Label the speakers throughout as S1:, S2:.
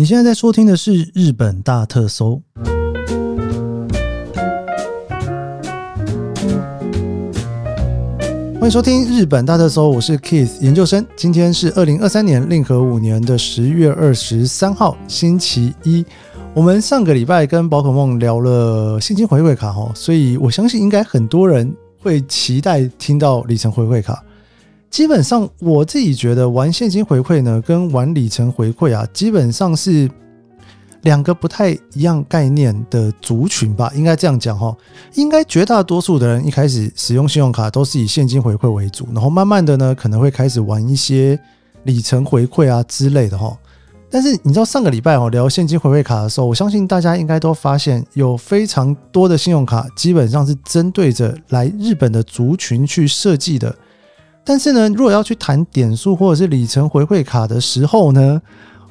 S1: 你现在在收听的是《日本大特搜》，欢迎收听《日本大特搜》，我是 Keith 研究生。今天是二零二三年令和五年的十月二十三号，星期一。我们上个礼拜跟宝可梦聊了现金回馈卡哈，所以我相信应该很多人会期待听到里程回馈卡。基本上我自己觉得玩现金回馈呢，跟玩里程回馈啊，基本上是两个不太一样概念的族群吧，应该这样讲哈。应该绝大多数的人一开始使用信用卡都是以现金回馈为主，然后慢慢的呢，可能会开始玩一些里程回馈啊之类的哈。但是你知道上个礼拜哦聊现金回馈卡的时候，我相信大家应该都发现有非常多的信用卡基本上是针对着来日本的族群去设计的。但是呢，如果要去谈点数或者是里程回馈卡的时候呢，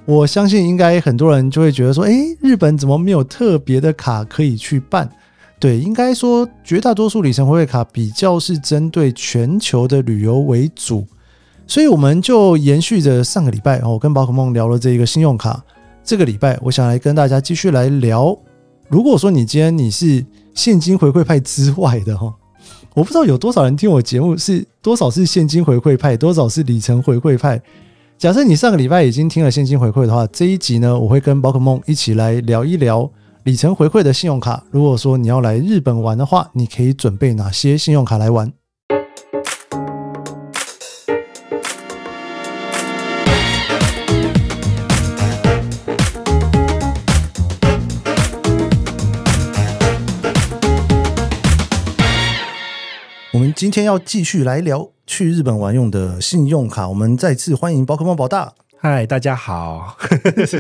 S1: 我相信应该很多人就会觉得说，诶，日本怎么没有特别的卡可以去办？对，应该说绝大多数里程回馈卡比较是针对全球的旅游为主。所以我们就延续着上个礼拜哦，跟宝可梦聊了这一个信用卡。这个礼拜，我想来跟大家继续来聊。如果说你今天你是现金回馈派之外的哈，我不知道有多少人听我节目是多少是现金回馈派，多少是里程回馈派。假设你上个礼拜已经听了现金回馈的话，这一集呢，我会跟宝可梦一起来聊一聊里程回馈的信用卡。如果说你要来日本玩的话，你可以准备哪些信用卡来玩？今天要继续来聊去日本玩用的信用卡。我们再次欢迎宝可梦宝大。
S2: 嗨，大家好。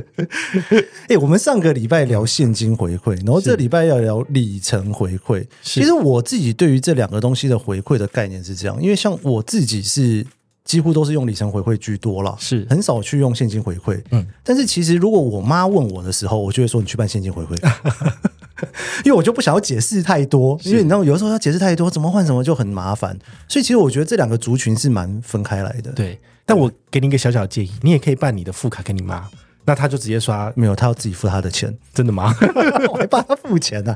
S1: 哎，我们上个礼拜聊现金回馈，然后这礼拜要聊里程回馈。其实我自己对于这两个东西的回馈的概念是这样，因为像我自己是几乎都是用里程回馈居多了，
S2: 是
S1: 很少去用现金回馈。
S2: 嗯，
S1: 但是其实如果我妈问我的时候，我就会说你去办现金回馈。因为我就不想要解释太多，因为你知道有的时候要解释太多，怎么换什么就很麻烦。所以其实我觉得这两个族群是蛮分开来的。
S2: 对，但我给你一个小小的建议，你也可以办你的副卡给你妈，那她就直接刷。
S1: 没有，她要自己付她的钱，
S2: 真的吗？
S1: 我还帮她付钱呢、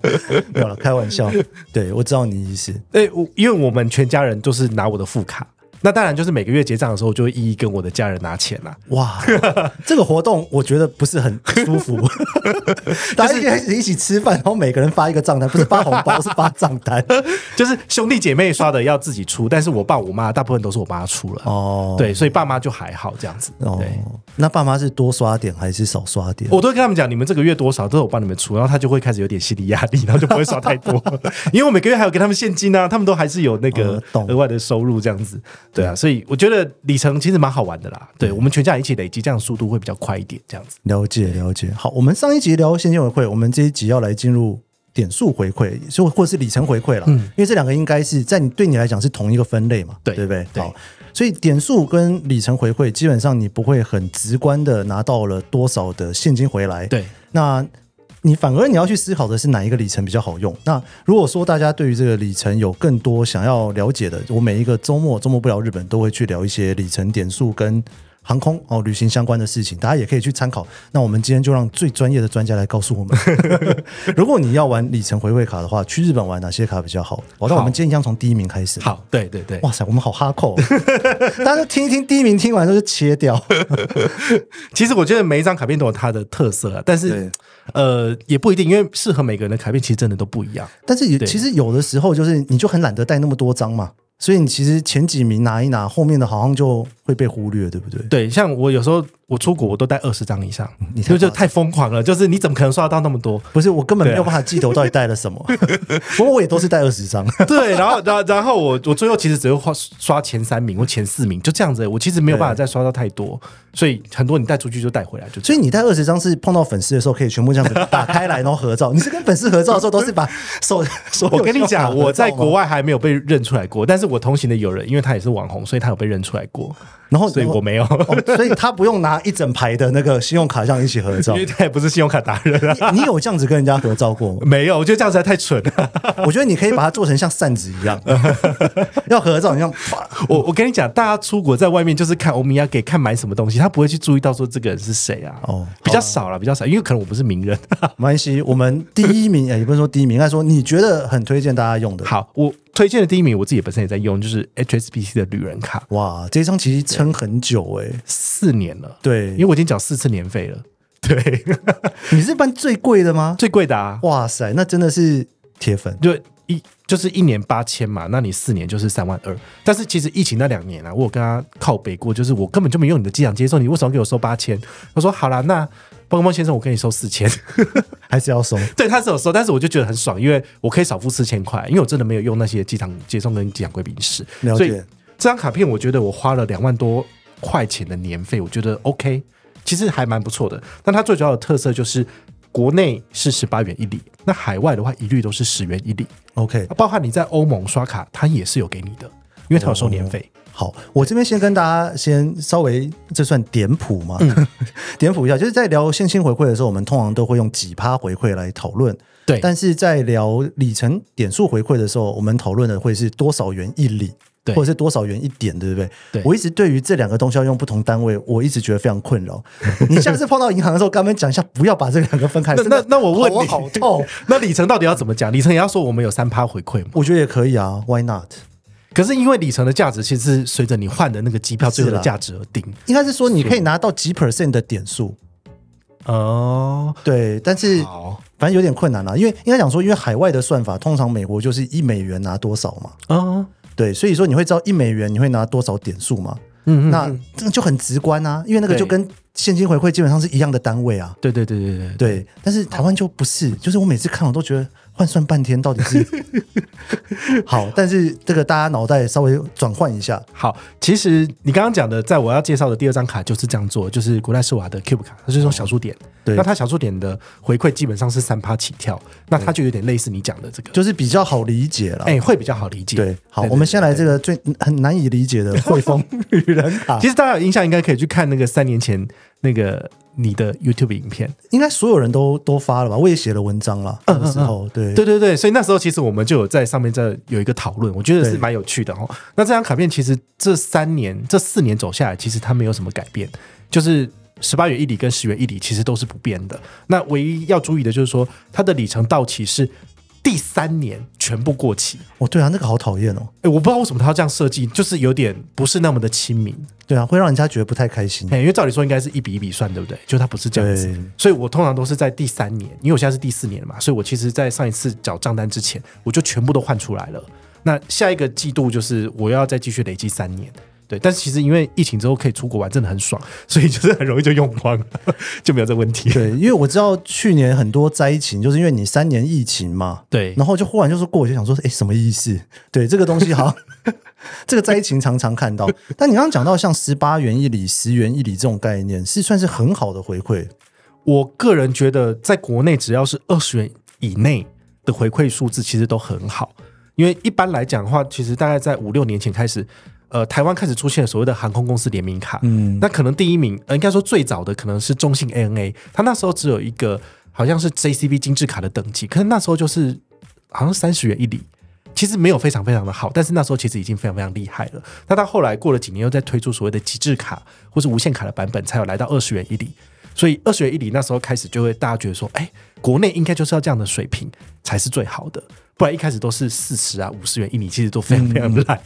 S1: 没有了，开玩笑。对，我知道你意思。
S2: 对，我因为我们全家人都是拿我的副卡，那当然就是每个月结账的时候，我就会一一跟我的家人拿钱啦。
S1: 哇，这个活动我觉得不是很舒服。大家一开始一起吃饭，然后每个人发一个账单，不是发红包，是发账单。
S2: 就是兄弟姐妹刷的要自己出，但是我爸我妈大部分都是我妈出了。
S1: 哦，
S2: 对，所以爸妈就还好这样子。
S1: 哦
S2: 对，，
S1: 那爸妈是多刷点还是少刷点？
S2: 我都会跟他们讲，你们这个月多少都是我帮你们出，然后他就会开始有点心理压力，然后就不会刷太多，因为我每个月还有给他们现金啊，他们都还是有那个
S1: 哦懂
S2: 额外的收入这样子。对啊，所以我觉得里程其实蛮好玩的啦。对我们全家一起累积，这样速度会比较快一点，这样子。
S1: 了解了解。好，我们上一集聊现金回馈，我们这一集要来进入点数回馈，就或是里程回馈了。
S2: 嗯
S1: 因为这两个应该是在你对你来讲是同一个分类嘛，
S2: 对
S1: 对不对？
S2: 对
S1: 好，所以点数跟里程回馈，基本上你不会很直观的拿到了多少的现金回来。
S2: 对，
S1: 那你反而你要去思考的是哪一个里程比较好用。那如果说大家对于这个里程有更多想要了解的，我每一个周末周末不聊日本都会去聊一些里程点数跟航空哦旅行相关的事情，大家也可以去参考。那我们今天就让最专业的专家来告诉我们，如果你要玩里程回馈卡的话，去日本玩哪些卡比较好？好，那我们今天一样从第一名开始。，
S2: 好，对对对，
S1: 哇塞，我们好哈扣、哦，大家都听一听，第一名听完都是切掉。
S2: 其实我觉得每一张卡片都有它的特色啊，但是呃也不一定，因为适合每个人的卡片其实真的都不一样。
S1: 但是也其实有的时候就是你就很懒得带那么多张嘛，所以你其实前几名拿一拿，后面的好像就会被忽略，对不对？
S2: 对，像我有时候我出国我都带二十张以上，
S1: 你
S2: 就就太疯狂了，就是你怎么可能刷得到那么多？
S1: 不是，我根本没有办法记得我到底带了什么。不过我也都是带二十张。
S2: 对，然后然然后我我最后其实只会刷刷前三名或前四名，就这样子，我其实没有办法再刷到太多，所以很多你带出去就带回来，就
S1: 所以你带二十张是碰到粉丝的时候可以全部这样子打开来，然后合照。你是跟粉丝合照的时候都是把手手
S2: 我跟你讲，我在国外还没有被认出来过，但是是我同行的友人，因为他也是网红，所以他有被认出来过。
S1: 然后
S2: 所以我没有，
S1: 哦，所以他不用拿一整排的那个信用卡这样一起合照
S2: 因为。他也不是信用卡达人啊。
S1: 你有这样子跟人家合照过吗？
S2: 没有，我觉得这样实在太蠢了。
S1: 我觉得你可以把它做成像扇子一样，要合照，你像
S2: 我我跟你讲，大家出国在外面就是看欧米亚给看买什么东西，他不会去注意到说这个人是谁啊。
S1: 哦
S2: 比较少了，比较少，因为可能我不是名人。
S1: 没关系。我们第一名，哎也不是说第一名，应该说你觉得很推荐大家用的。
S2: 好，我推荐的第一名，我自己本身也在用，就是 HSBC 的旅人卡，
S1: 哇，这张其实撑很久哎、
S2: 四年了。
S1: 对，
S2: 因为我已经缴四次年费了。对，
S1: 你是办最贵的吗？
S2: 最贵的啊，
S1: 哇塞，那真的是铁粉。
S2: 就一就是一年八千嘛，那你四年就是三万二。但是其实疫情那两年啊，我有跟他靠北过，就是我根本就没用你的机场接送，你为什么给我收八千？他说好啦，那包公先生，我跟你收四千。
S1: 还是要收。
S2: 对，他是有收，但是我就觉得很爽，因为我可以少付四千块，因为我真的没有用那些机场接送跟机场贵宾室。
S1: 了解，
S2: 这张卡片，我觉得我花了两万多块钱的年费，我觉得 OK，其实还蛮不错的。但它最主要的特色就是国内是十八元一里，那海外的话一律都是十元一里
S1: ，OK，
S2: 包含你在欧盟刷卡，它也是有给你的，因为它有收年费。
S1: 好，我这边先跟大家先稍微，这算点谱吗？
S2: 嗯
S1: 点谱一下，就是在聊现金回馈的时候，我们通常都会用几趴回馈来讨论。
S2: 对，
S1: 但是在聊里程点数回馈的时候，我们讨论的会是多少元一里，
S2: 对
S1: 或者是多少元一点，对不对？
S2: 对
S1: 我一直对于这两个东西要用不同单位，我一直觉得非常困扰。你下次碰到银行的时候，跟他们讲一下，不要把这两个分开。
S2: 那那那我问你，
S1: 好痛。
S2: 那里程到底要怎么讲？里程也要说我们有三趴回馈吗？
S1: 我觉得也可以啊，Why not？
S2: 可是因为里程的价值其实是随着你换的那个机票最后的价值而定。
S1: 应该是说你可以拿到几 percent 的点数，
S2: 哦，
S1: 对，但是
S2: 好
S1: 反正有点困难啦，因为应该讲说，因为海外的算法，通常美国就是一美元拿多少嘛，
S2: 啊，
S1: 对，所以说你会知道一美元你会拿多少点数嘛，
S2: 嗯
S1: 那这个就很直观啊，因为那个就跟现金回馈基本上是一样的单位啊，
S2: 对对对对对。
S1: 对，但是台湾就不是，就是我每次看我都觉得换算半天到底是 好，但是这个大家脑袋稍微转换一下，
S2: 好，其实你刚刚讲的，在我要介绍的第二张卡就是这样做，就是国泰世瓦的 Cube 卡，它就是用小数点。
S1: 对
S2: 那它小数点的回馈基本上是三趴起跳，那它就有点类似你讲的这个，
S1: 就是比较好理解了。
S2: 哎、会比较好理解。
S1: 对，好，
S2: 对
S1: 我们先来这个最很难以理解的汇丰 女人卡
S2: 其，实大家有印象，应该可以去看那个三年前那个你的 YouTube 影片。
S1: 应该所有人都都发了吧？我也写了文章了，那个时候，对
S2: 对对对，所以那时候其实我们就有在上面在有一个讨论，我觉得是
S1: 对
S2: 蛮有趣的哦。那这张卡片其实这三年、这四年走下来，其实它没有什么改变，就是十八元一里跟十元一里其实都是不变的。那唯一要注意的就是说，它的里程到期是第三年全部过期。
S1: 哦，对啊，那个好讨厌哦，
S2: 哎，我不知道为什么他要这样设计，就是有点不是那么的亲民。
S1: 对啊，会让人家觉得不太开心。
S2: 哎，因为照理说应该是一笔一笔算，对不对？就它不是这样子，所以我通常都是在第三年，因为我现在是第四年了嘛，所以我其实，在上一次缴账单之前，我就全部都换出来了。那下一个季度就是我要再继续累积三年，对。但是其实因为疫情之后可以出国玩，真的很爽，所以就是很容易就用光了，就没有这问题。
S1: 对，因为我知道去年很多灾情，就是因为你三年疫情嘛，
S2: 对
S1: 然后就忽然就是过，我就想说，哎，什么意思？对，这个东西好像 这个灾情常常看到。但你刚刚讲到像十八元一里、十元一里这种概念，是算是很好的回馈。
S2: 我个人觉得，在国内只要是二十元以内的回馈数字，其实都很好。因为一般来讲的话，其实大概在五六年前开始，呃，台湾开始出现所谓的航空公司联名卡。
S1: 嗯，
S2: 那可能第一名，呃，应该说最早的可能是中信 ANA，它那时候只有一个好像是 JCB 精致卡的等级，可是那时候就是好像三十元一里。其实没有非常非常的好，但是那时候其实已经非常非常厉害了。那到后来过了几年，又在推出所谓的极致卡或是无限卡的版本，才有来到二十元一里。所以二十元一里那时候开始就会大家觉得说，哎，国内应该就是要这样的水平才是最好的，不然一开始都是四十啊五十元一里，其实都非常非常烂。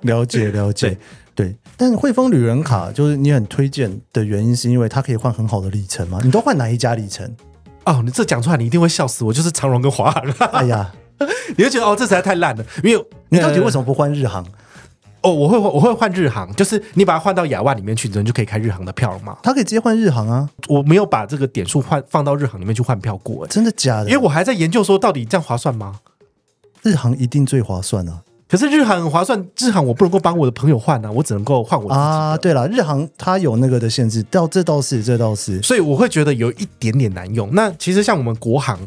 S1: 了解了解，对。但是汇丰旅人卡就是你很推荐的原因，是因为它可以换很好的里程吗？你都换哪一家里程？
S2: 哦，你这讲出来你一定会笑死我，就是长荣跟华航，
S1: 哎呀，
S2: 你会觉得哦这实在太烂了，因为
S1: 你到底为什
S2: 么？
S1: 不换日航？
S2: 哦，我会我会换日航，就是你把它换到亚万里面去，你就可以开日航的票了嘛。
S1: 他可以直接换日航啊？
S2: 我没有把这个点数换放到日航里面去换票过，哎
S1: 真的假的？
S2: 因为我还在研究说到底这样划算吗？
S1: 日航一定最划算啊！
S2: 可是日航很划算，日航我不能够帮我的朋友换啊，我只能够换我自己。
S1: 啊，对了，日航它有那个的限制，到这倒是这倒是，
S2: 所以我会觉得有一点点难用。那其实像我们国航，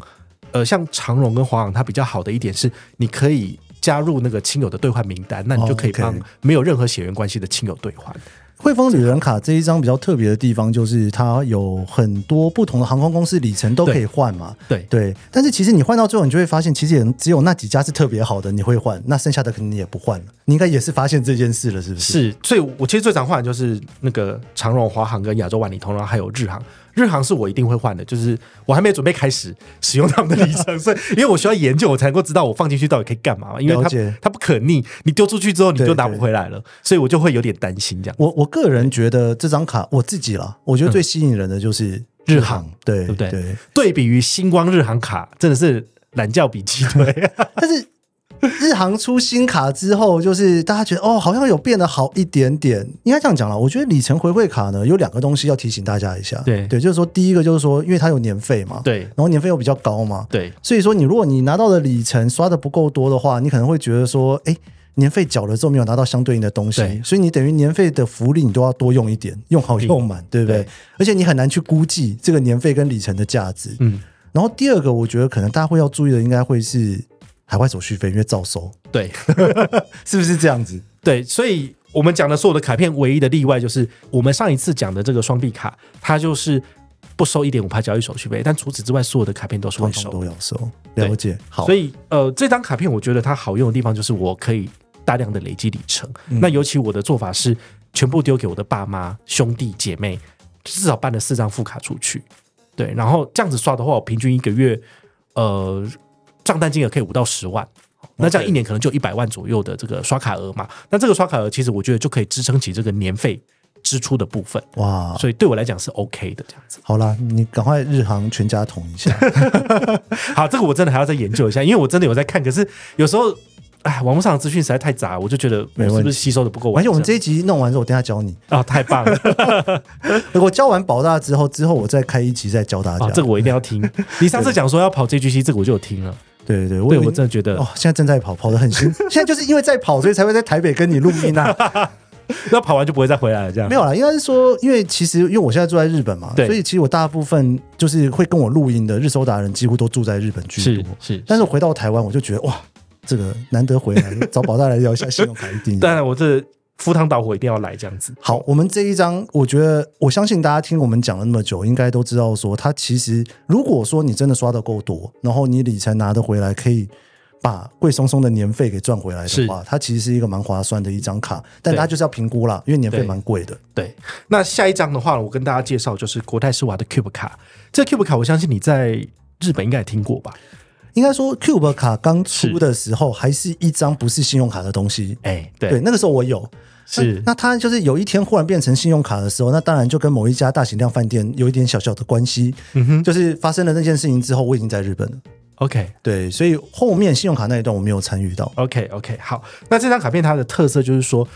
S2: 呃，像长荣跟华航，它比较好的一点是，你可以加入那个亲友的兑换名单，那你就可以帮没有任何血缘关系的亲友兑换。
S1: 汇丰旅人卡这一张比较特别的地方，就是它有很多不同的航空公司里程都可以换嘛。
S2: 对
S1: 对，但是其实你换到最后，你就会发现，其实也只有那几家是特别好的，你会换，那剩下的肯定也不换了。你应该也是发现这件事了，是不是？
S2: 是，所以我其实最常换的就是那个长荣、华航跟亚洲万里通，然后还有日航。日航是我一定会换的，就是我还没准备开始使用他们的里程，所以因为我需要研究，我才能够知道我放进去到底可以干嘛嘛。因为它它不可逆，你丢出去之后你就
S1: 对
S2: 拿不回来了，所以我就会有点担心这样。
S1: 我我个人觉得这张卡我自己了，我觉得最吸引人的就是
S2: 日航
S1: 航，对
S2: 对不对
S1: 对，
S2: 对比于星光日航卡，真的是懒觉比鸡腿。
S1: 但是 日航出新卡之后，就是大家觉得哦，好像有变得好一点点。应该这样讲了，我觉得里程回馈卡呢有两个东西要提醒大家一下。
S2: 对
S1: 对，就是说第一个就是说，因为它有年费嘛，
S2: 对
S1: 然后年费又比较高嘛，
S2: 对
S1: 所以说你如果你拿到的里程刷的不够多的话，你可能会觉得说，哎。年费缴了之后没有拿到相对应的东西
S2: 对，
S1: 所以你等于年费的福利你都要多用一点，用好用满，对不对？
S2: 对
S1: 而且你很难去估计这个年费跟里程的价值。
S2: 嗯，
S1: 然后第二个，我觉得可能大家会要注意的，应该会是海外手续费，因为照收，
S2: 对
S1: 是不是这样子？
S2: 对，所以我们讲的所有的卡片，唯一的例外就是我们上一次讲的这个双币卡，它就是不收一点五趴交易手续费，但除此之外，所有的卡片都是会
S1: 通
S2: 收
S1: 通都要收，了解。好，
S2: 所以呃，这张卡片我觉得它好用的地方就是我可以大量的累积里程。
S1: 嗯
S2: 那尤其我的做法是全部丢给我的爸妈、兄弟姐妹，至少办了四张副卡出去。对，然后这样子刷的话，我平均一个月呃账单金额可以五到十万。那这样一年可能就一百万左右的这个刷卡额嘛，那这个刷卡额其实我觉得就可以支撑起这个年费支出的部分，
S1: 哇，
S2: 所以对我来讲是 OK 的这样子。
S1: 好啦，你赶快日航全家桶一下。
S2: 好，这个我真的还要再研究一下，因为我真的有在看，可是有时候，哎，网络上的资讯实在太杂，我就觉得是不是吸收的不够完整？
S1: 而且我们这一集弄完之后，我等下教你。
S2: 啊、太棒了
S1: 我教完保大之后，之后我再开一集再教大家。
S2: 啊！这个我一定要听。你上次讲说要跑 JGC，这个我就有听了。
S1: 对对对，
S2: 我真的觉得
S1: 哦，现在正在跑，跑得很辛苦。现在就是因为在跑，所以才会在台北跟你录音啊。
S2: 那跑完就不会再回来了，这样
S1: 没有啦，应该是说，因为其实因为我现在住在日本嘛，所以其实我大部分就是会跟我录音的日收达人，几乎都住在日本居多。
S2: 是。
S1: 但是回到台湾，我就觉得哇，这个难得回来，找宝大来聊一下信用卡一定。
S2: 当然，我这赴汤蹈火一定要来这样子。
S1: 好，我们这一章，我觉得我相信大家听我们讲了那么久，应该都知道说，它其实如果说你真的刷的够多，然后你理财拿得回来，可以把贵松松的年费给赚回来的话，它其实是一个蛮划算的一张卡，但
S2: 对
S1: 它就是要评估啦，因为年费
S2: 对
S1: 蛮贵的。
S2: 对，那下一张的话，我跟大家介绍就是国泰世华的 Cube 卡。这 Cube 卡，我相信你在日本应该也听过吧？
S1: 应该说，Cube 卡刚出的时候，还是一张不是信用卡的东西。
S2: 哎，对，
S1: 对，那个时候我有。
S2: 是
S1: 那那它就是有一天忽然变成信用卡的时候，那当然就跟某一家大型量饭店有一点小小的关系。
S2: 嗯哼
S1: 就是发生了那件事情之后，我已经在日本了。
S2: ，OK。
S1: 对，所以后面信用卡那一段我没有参与到。
S2: OK OK，好，那这张卡片它的特色就是说，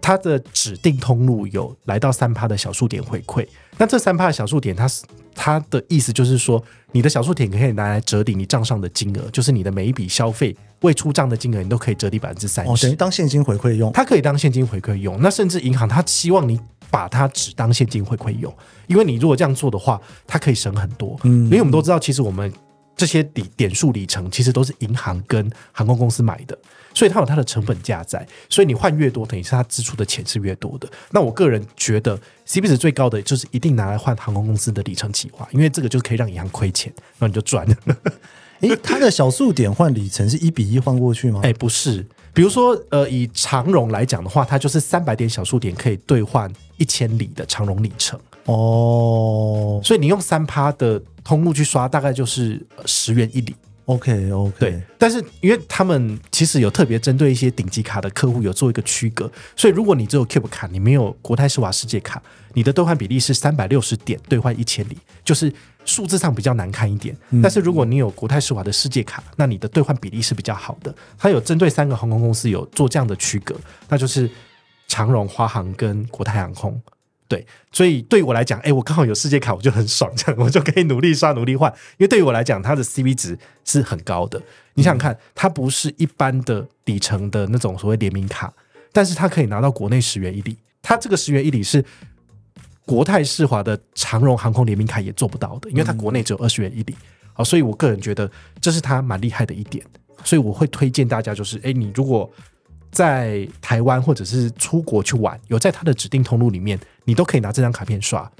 S2: 它的指定通路有来到三趴的小数点回馈。那这三趴的小数点，它是它的意思就是说，你的小数点可以拿来折抵你账上的金额，就是你的每一笔消费未出账的金额，你都可以折抵百分之三
S1: 哦，等
S2: 十
S1: 于。当现金回馈用。
S2: 它可以当现金回馈用，那甚至银行它希望你把它只当现金回馈用，因为你如果这样做的话，它可以省很多。
S1: 嗯
S2: 因为我们都知道，其实我们这些点点数里程其实都是银行跟航空公司买的，所以它有它的成本价在，所以你换越多，等于是它支出的钱是越多的。那我个人觉得 CP 值最高的就是一定拿来换航空公司的里程计划，因为这个就可以让银行亏钱，那你就赚了。
S1: 诶，它的小数点换里程是一比一换过去吗？
S2: 哎，不是，比如说，呃，以长荣来讲的话，它就是三百点小数点可以兑换一千里的长荣里程，
S1: 哦
S2: 所以你用三趴的通路去刷，大概就是呃十元一里。
S1: ，OK OK，
S2: 对，但是因为他们其实有特别针对一些顶级卡的客户有做一个区隔，所以如果你只有 Cube 卡，你没有国泰世华世界卡，你的兑换比例是三百六十点兑换一千里，就是数字上比较难看一点。但是如果你有国泰世华的世界卡，那你的兑换比例是比较好的。它有针对三个航空公司有做这样的区隔，那就是长荣、华航跟国泰航空。对，所以对于我来讲，哎，我刚好有世界卡，我就很爽，这样我就可以努力刷、努力换。因为对于我来讲，它的 CV 值是很高的。你想想看，它不是一般的底层的那种所谓联名卡，但是它可以拿到国内十元一里。它这个十元一里是国泰世华的长荣航空联名卡也做不到的，因为它国内只有二十元一里。好，所以我个人觉得这是它蛮厉害的一点。所以我会推荐大家，就是哎，你如果在台湾或者是出国去玩，有在它的指定通路里面，你都可以拿这张卡片刷。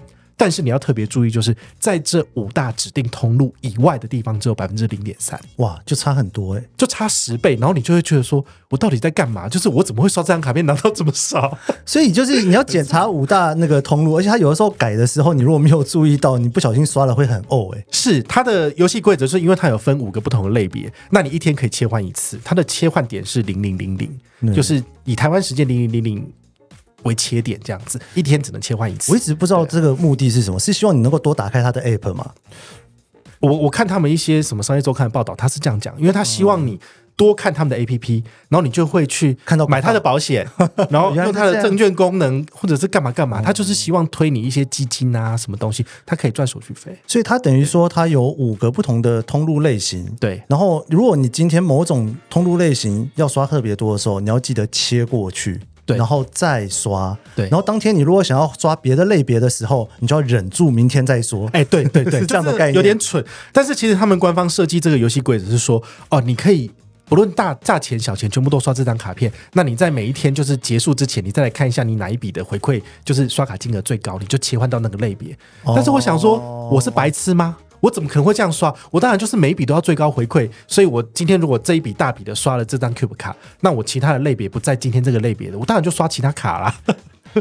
S2: 但是你要特别注意，就是在这五大指定通路以外的地方，只有百分之零点三，
S1: 哇，就差很多哎、
S2: 就差十倍。然后你就会觉得说，我到底在干嘛？就是我怎么会刷这张卡片？拿到这么少？
S1: 所以就是你要检查五大那个通路，而且它有的时候改的时候，你如果没有注意到，你不小心刷了会很哦哎、
S2: 是它的游戏规则，是因为它有分五个不同的类别，那你一天可以切换一次，它的切换点是零零零零，就是以台湾时间零零零零为切点，这样子，一天只能切换一次
S1: 我一。直不知道这个目的是什么，是希望你能够多打开它的 app 吗？
S2: 我我看他们一些什么商业周刊的报道，他是这样讲，因为他希望你多看他们的 APP，然后你就会去
S1: 看到
S2: 买他的保险，然后用他的证券功能，或者是干嘛干嘛，他就是希望推你一些基金啊，什么东西，他可以赚手续费。
S1: 所以他等于说他有五个不同的通路类型。
S2: 对，
S1: 然后，如果你今天某种通路类型要刷特别多的时候，你要记得切过去，
S2: 对
S1: 然后再刷，
S2: 对
S1: 然后当天你如果想要刷别的类别的时候，你就要忍住，明天再说。
S2: 哎，对对对，
S1: 这样的概念
S2: 有点蠢。但是其实他们官方设计这个游戏规则是说，哦，你可以不论大大钱小钱，全部都刷这张卡片。那你在每一天就是结束之前，你再来看一下你哪一笔的回馈就是刷卡金额最高，你就切换到那个类别。但是我想说，我是白痴吗？我怎么可能会这样刷？我当然就是每一笔都要最高回馈，所以我今天如果这一笔大笔的刷了这张 Cube 卡，那我其他的类别不在今天这个类别的，我当然就刷其他卡啦。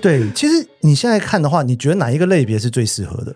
S1: 对，其实你现在看的话，你觉得哪一个类别是最适合的？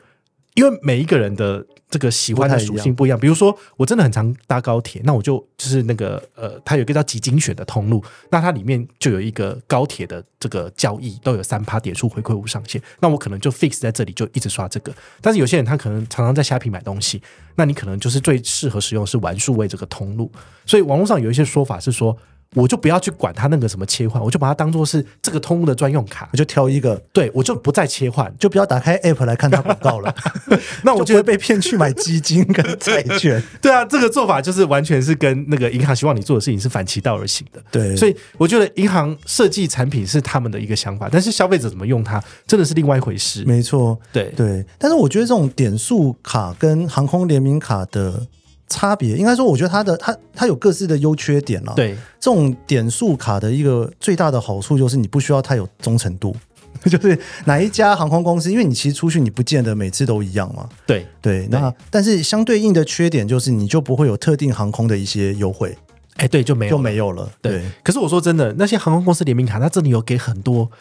S2: 因为每一个人的这个喜欢的属性不一样，比如说我真的很常搭高铁，那我就就是那个呃，它有一个叫极精选的通路，那它里面就有一个高铁的这个交易都有三趴点数回馈无上限，那我可能就 fix 在这里就一直刷这个。但是有些人他可能常常在虾皮买东西，那你可能就是最适合使用的是玩数位这个通路，所以网络上有一些说法是说。我就不要去管它那个什么切换，我就把它当做是这个通路的专用卡
S1: 我，就挑一个，
S2: 对我就不再切换。
S1: 就不要打开 app 来看它广告了。
S2: 那我
S1: 就会被骗去买基金跟债券。
S2: 对啊，这个做法就是完全是跟那个银行希望你做的事情是反其道而行的。
S1: 对，
S2: 所以我觉得银行设计产品是他们的一个想法，但是消费者怎么用它，真的是另外一回事。
S1: 没错，
S2: 对
S1: 对。但是我觉得这种点数卡跟航空联名卡的差别，应该说，我觉得它的它它有各自的优缺点了。，
S2: 对
S1: 这种点数卡的一个最大的好处就是你不需要太有忠诚度。就是哪一家航空公司，因为你其实出去你不见得每次都一样嘛，
S2: 对
S1: 对。那但是相对应的缺点就是你就不会有特定航空的一些优惠，
S2: 哎，对，就没有
S1: 就
S2: 了
S1: 没有了。
S2: 对。可是我说真的，那些航空公司联名卡，它真的有给很多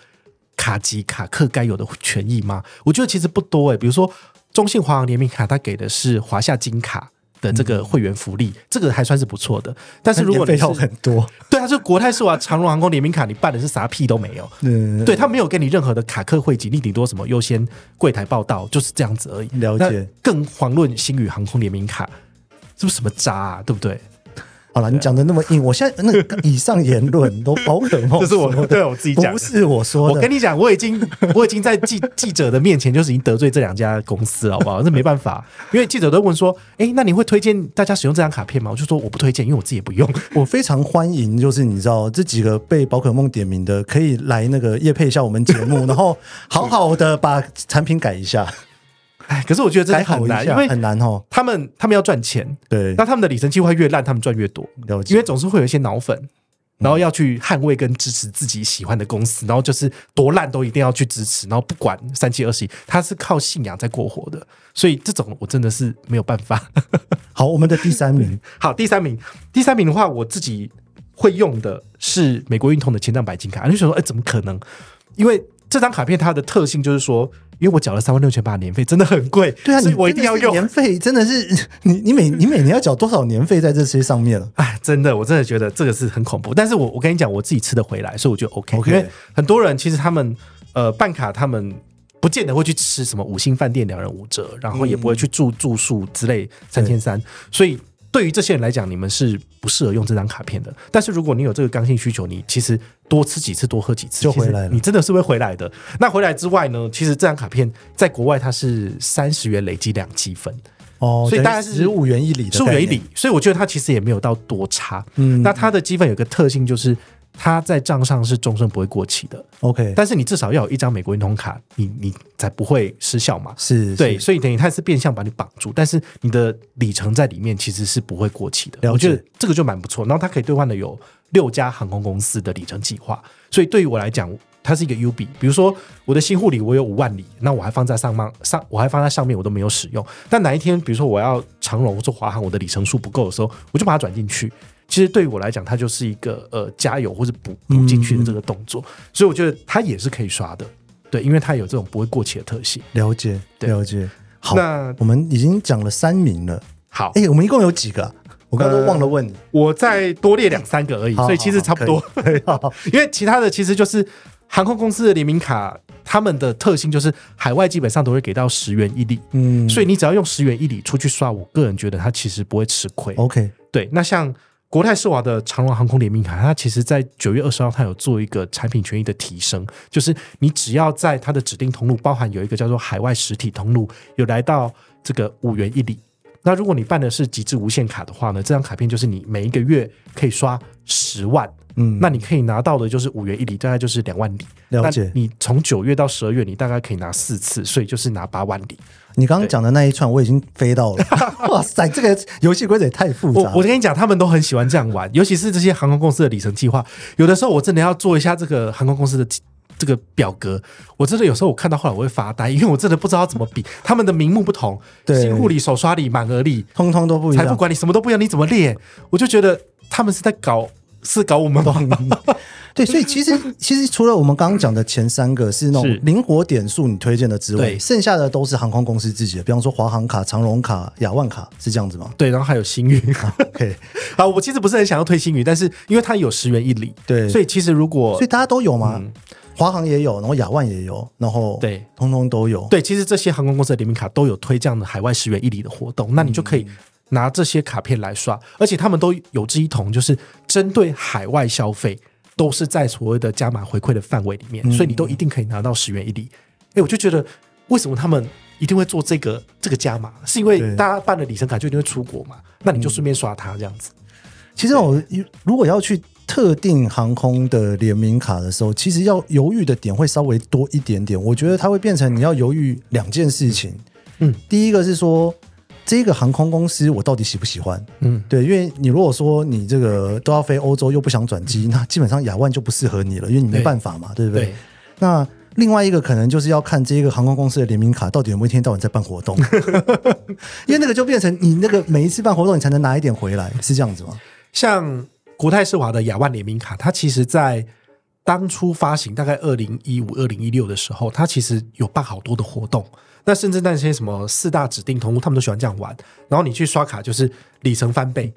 S2: 卡级卡客该有的权益吗？我觉得其实不多哎。比如说中信华航联名卡，它给的是华夏金卡。的这个会员福利，这个还算是不错的。但是如果你是
S1: 年费要很多，
S2: 对啊，就国泰世华、长荣航空联名卡，你办的是啥屁都没有。
S1: 嗯，
S2: 对他没有给你任何的卡客汇集，你顶多什么优先柜台报道，就是这样子而已。
S1: 了解
S2: 更遑论星宇航空联名卡，是不是什么渣啊？对不对？
S1: 好了，你讲的那么硬，我现在那个 以上言论都宝可梦
S2: 这是我对我自己讲
S1: 不是我说的。
S2: 我跟你讲，我已经我已经在记 记者的面前就是已经得罪这两家公司了，好不好？这没办法，因为记者都问说，哎，那你会推荐大家使用这张卡片吗？我就说我不推荐，因为我自己也不用。
S1: 我非常欢迎，就是你知道这几个被宝可梦点名的，可以来那个夜配一下我们节目，然后好好的把产品改一下，
S2: 哎，可是我觉得这
S1: 改好一
S2: 是很难，因
S1: 下，
S2: 为
S1: 很难哦。
S2: 他们他们要赚钱，
S1: 对，
S2: 那他们的里程计划越烂，他们赚越多。因为总是会有一些脑粉，然后要去捍卫跟支持自己喜欢的公司，然后就是多烂都一定要去支持，然后不管三七二十一，他是靠信仰在过活的，所以这种我真的是没有办法。
S1: 好，我们的第三名，
S2: 好，第三名，第三名的话，我自己会用的是美国运通的千丈白金卡，你就想说，哎，怎么可能？因为这张卡片它的特性就是说，因为我缴了三万六千八的年费，真的很贵，
S1: 对啊，
S2: 所以
S1: 你
S2: 我一定要用。
S1: 年费真的是 你你每你每年要缴多少年费在这些上面了？
S2: 哎，真的，我真的觉得这个是很恐怖。但是我我跟你讲，我自己吃得回来，所以我觉得 OK。
S1: OK
S2: 因为很多人其实他们呃办卡，他们不见得会去吃什么五星饭店两人五折，然后也不会去住住宿之类三千三，所以。对于这些人来讲，你们是不适合用这张卡片的。但是如果你有这个刚性需求，你其实多吃几次、多喝几次，
S1: 就回来了
S2: 你真的是会回来的。那回来之外呢，其实这张卡片在国外它是三十元累积两积分，
S1: 哦，
S2: 所以大概是
S1: 十五元一里
S2: 十五元一里，所以我觉得它其实也没有到多差。
S1: 嗯
S2: 那它的积分有个特性就是，它在账上是终身不会过期的
S1: ，OK，
S2: 但是你至少要有一张美国运通卡，你你才不会失效嘛。
S1: 是，
S2: 对，所以等于它是变相把你绑住，但是你的里程在里面其实是不会过期的。我觉得这个就蛮不错。然后它可以兑换的有六家航空公司的里程计划，所以对于我来讲，它是一个 U B。比如说我的新护理我有五万里，那我还放在上面上，我还放在上面，我都没有使用。但哪一天比如说我要长荣或者华航，我的里程数不够的时候，我就把它转进去。其实对于我来讲，它就是一个呃加油或者补补进去的这个动作，所以我觉得它也是可以刷的。对，因为它有这种不会过期的特性。
S1: 了解
S2: 对
S1: 了解。好，
S2: 那
S1: 我们已经讲了三名了，
S2: 好，
S1: 哎，我们一共有几个啊？我刚刚都忘了问你，
S2: 我再多列两三个而已，所以其实差不多。因为其他的其实就是航空公司的联名卡，他们的特性就是海外基本上都会给到十元一里，
S1: 嗯，
S2: 所以你只要用十元一里出去刷，我个人觉得它其实不会吃亏。
S1: OK，
S2: 对，那像国泰世华的长荣航空联名卡，它其实在九月二十号，它有做一个产品权益的提升，就是你只要在它的指定通路，包含有一个叫做海外实体通路，有来到这个五元一里。那如果你办的是极致无限卡的话呢，这张卡片就是你每一个月可以刷十万，
S1: 嗯，
S2: 那你可以拿到的就是五元一里，大概就是两万里。
S1: 了解
S2: 那你从九月到十二月，你大概可以拿四次，所以就是拿八万里。
S1: 你刚刚讲的那一串我已经飞到了，哇塞，这个游戏规则也太复杂了。
S2: 我我跟你讲，他们都很喜欢这样玩，尤其是这些航空公司的里程计划。有的时候我真的要做一下这个航空公司的这个表格，我真的有时候我看到后来我会发呆，因为我真的不知道怎么比。他们的名目不同，
S1: 对
S2: 新护理、手刷礼、满额礼、
S1: 通通都不一样。
S2: 财富管理什么都不一样，你怎么列？我就觉得他们是在搞，是搞我们吗？
S1: 对，所以其实其实除了我们刚刚讲的前三个是那
S2: 是
S1: 种灵活点数你推荐的之外，剩下的都是航空公司自己的，比方说华航卡、长荣卡、亚万卡，是这样子吗
S2: 对，然后还有星宇。
S1: ？OK，
S2: 啊，我其实不是很想要推星宇，但是因为它有十元一里，
S1: 对
S2: 所以其实如果
S1: 所以大家都有吗？华航也有，然后亚万也有，然后
S2: 对
S1: 通通都有。
S2: 对，其实这些航空公司的联名卡都有推这样的海外十元一里的活动，那你就可以拿这些卡片来刷，而且他们都有志一同，就是针对海外消费都是在所谓的加码回馈的范围里面，所以你都一定可以拿到十元一里。哎，我就觉得为什么他们一定会做这个这个加码，是因为大家办了里程卡就一定会出国嘛，那你就顺便刷它这样子。
S1: 其实我如果要去特定航空的联名卡的时候，其实要犹豫的点会稍微多一点点。我觉得它会变成你要犹豫两件事情。
S2: 嗯，
S1: 第一个是说这个航空公司我到底喜不喜欢？
S2: 嗯，
S1: 对，因为你如果说你这个都要飞欧洲又不想转机，那基本上亚万就不适合你了，因为你没
S2: 对
S1: 办法嘛，对不对？
S2: 对。
S1: 那另外一个可能就是要看这个航空公司的联名卡到底有没有一天到晚在办活动，因为那个就变成你那个每一次办活动你才能拿一点回来，是这样子吗？
S2: 像国泰世华的亚万联名卡，它其实在当初发行大概二零一五、二零一六的时候，它其实有办好多的活动。那甚至那些什么四大指定通路，他们都喜欢这样玩。然后你去刷卡，就是里程翻倍，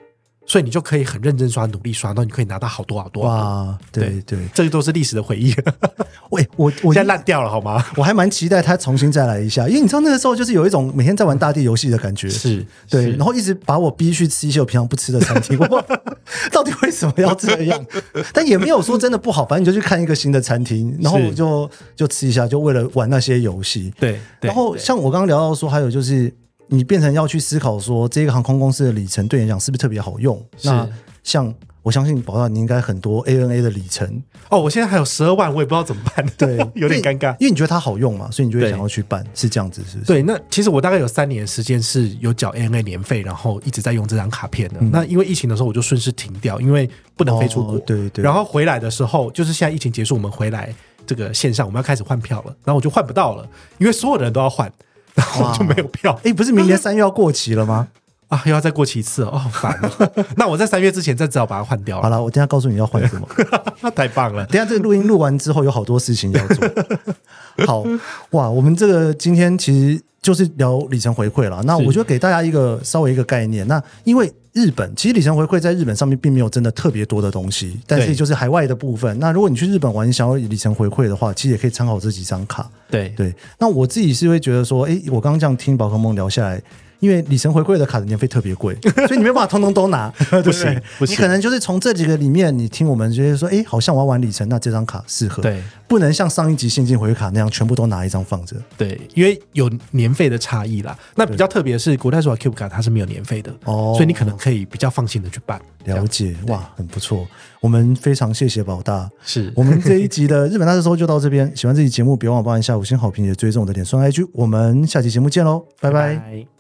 S2: 所以你就可以很认真刷、努力刷，然后你可以拿到好多好多。
S1: 哇，对
S2: 对
S1: 对，
S2: 这个都是历史的回忆，
S1: 喂，我我
S2: 现在烂掉了好吗？
S1: 我还蛮期待他重新再来一下，因为你知道那个时候就是有一种每天在玩大地游戏的感觉，
S2: 是，
S1: 对，
S2: 是
S1: 然后一直把我逼去吃一些我平常不吃的餐厅，到底为什么要这样？但也没有说真的不好，反正你就去看一个新的餐厅，然后
S2: 是
S1: 就就吃一下，就为了玩那些游戏。
S2: 对。
S1: 然后像我刚刚聊到说，还有就是你变成要去思考说，这个航空公司的里程对你来讲是不是特别好用？那像我相信宝大你应该很多 ANA 的里程，
S2: 哦，我现在还有十二万，我也不知道怎么办，
S1: 对，
S2: 有点尴尬。
S1: 因为你觉得它好用嘛，所以你就会想要去办，是这样子，是不是？
S2: 对，那其实我大概有三年时间是有缴 ANA 年费，然后一直在用这张卡片的。那因为疫情的时候，我就顺势停掉，因为不能飞出国。
S1: 对对
S2: 然后回来的时候，就是现在疫情结束，我们回来这个线上，我们要开始换票了，然后我就换不到了，因为所有的人都要换，然后我就没有票
S1: 哎，不是明年三月要过期了吗？
S2: 啊，又要再过期一次哦，哦好烦哦。那我在三月之前再只好把它换掉了。
S1: 好了，我等一下告诉你要换什么。
S2: 那太棒了。
S1: 等下这个录音录完之后，有好多事情要做。好哇，我们这个今天其实就是聊里程回馈了。那我觉得给大家一个稍微一个概念。那因为日本其实里程回馈在日本上面并没有真的特别多的东西，但是就是海外的部分。那如果你去日本玩，你想要里程回馈的话，其实也可以参考这几张卡。
S2: 对
S1: 对，那我自己是会觉得说，诶，我刚刚这样听宝可梦聊下来，因为里程回馈的卡的年费特别贵，所以你没有办法通通都拿，对不
S2: 行
S1: 对？
S2: 不行
S1: 你可能就是从这几个里面，你听我们觉得说，哎，好像我要玩里程，那这张卡适合。，
S2: 对
S1: 不能像上一集现金回馈卡那样全部都拿一张放着。
S2: 对，因为有年费的差异啦。那比较特别是，国泰世华 Cube 卡它是没有年费的，
S1: 哦
S2: 所以你可能可以比较放心的去办。
S1: 了解，哇，很不错。我们非常谢谢宝大。
S2: 是
S1: 我们这一集的日本大师说就到这边，喜欢这期节目，别忘了帮一下五星好评，也追踪我的脸书 IG。我们下期节目见喽，拜拜。
S2: 拜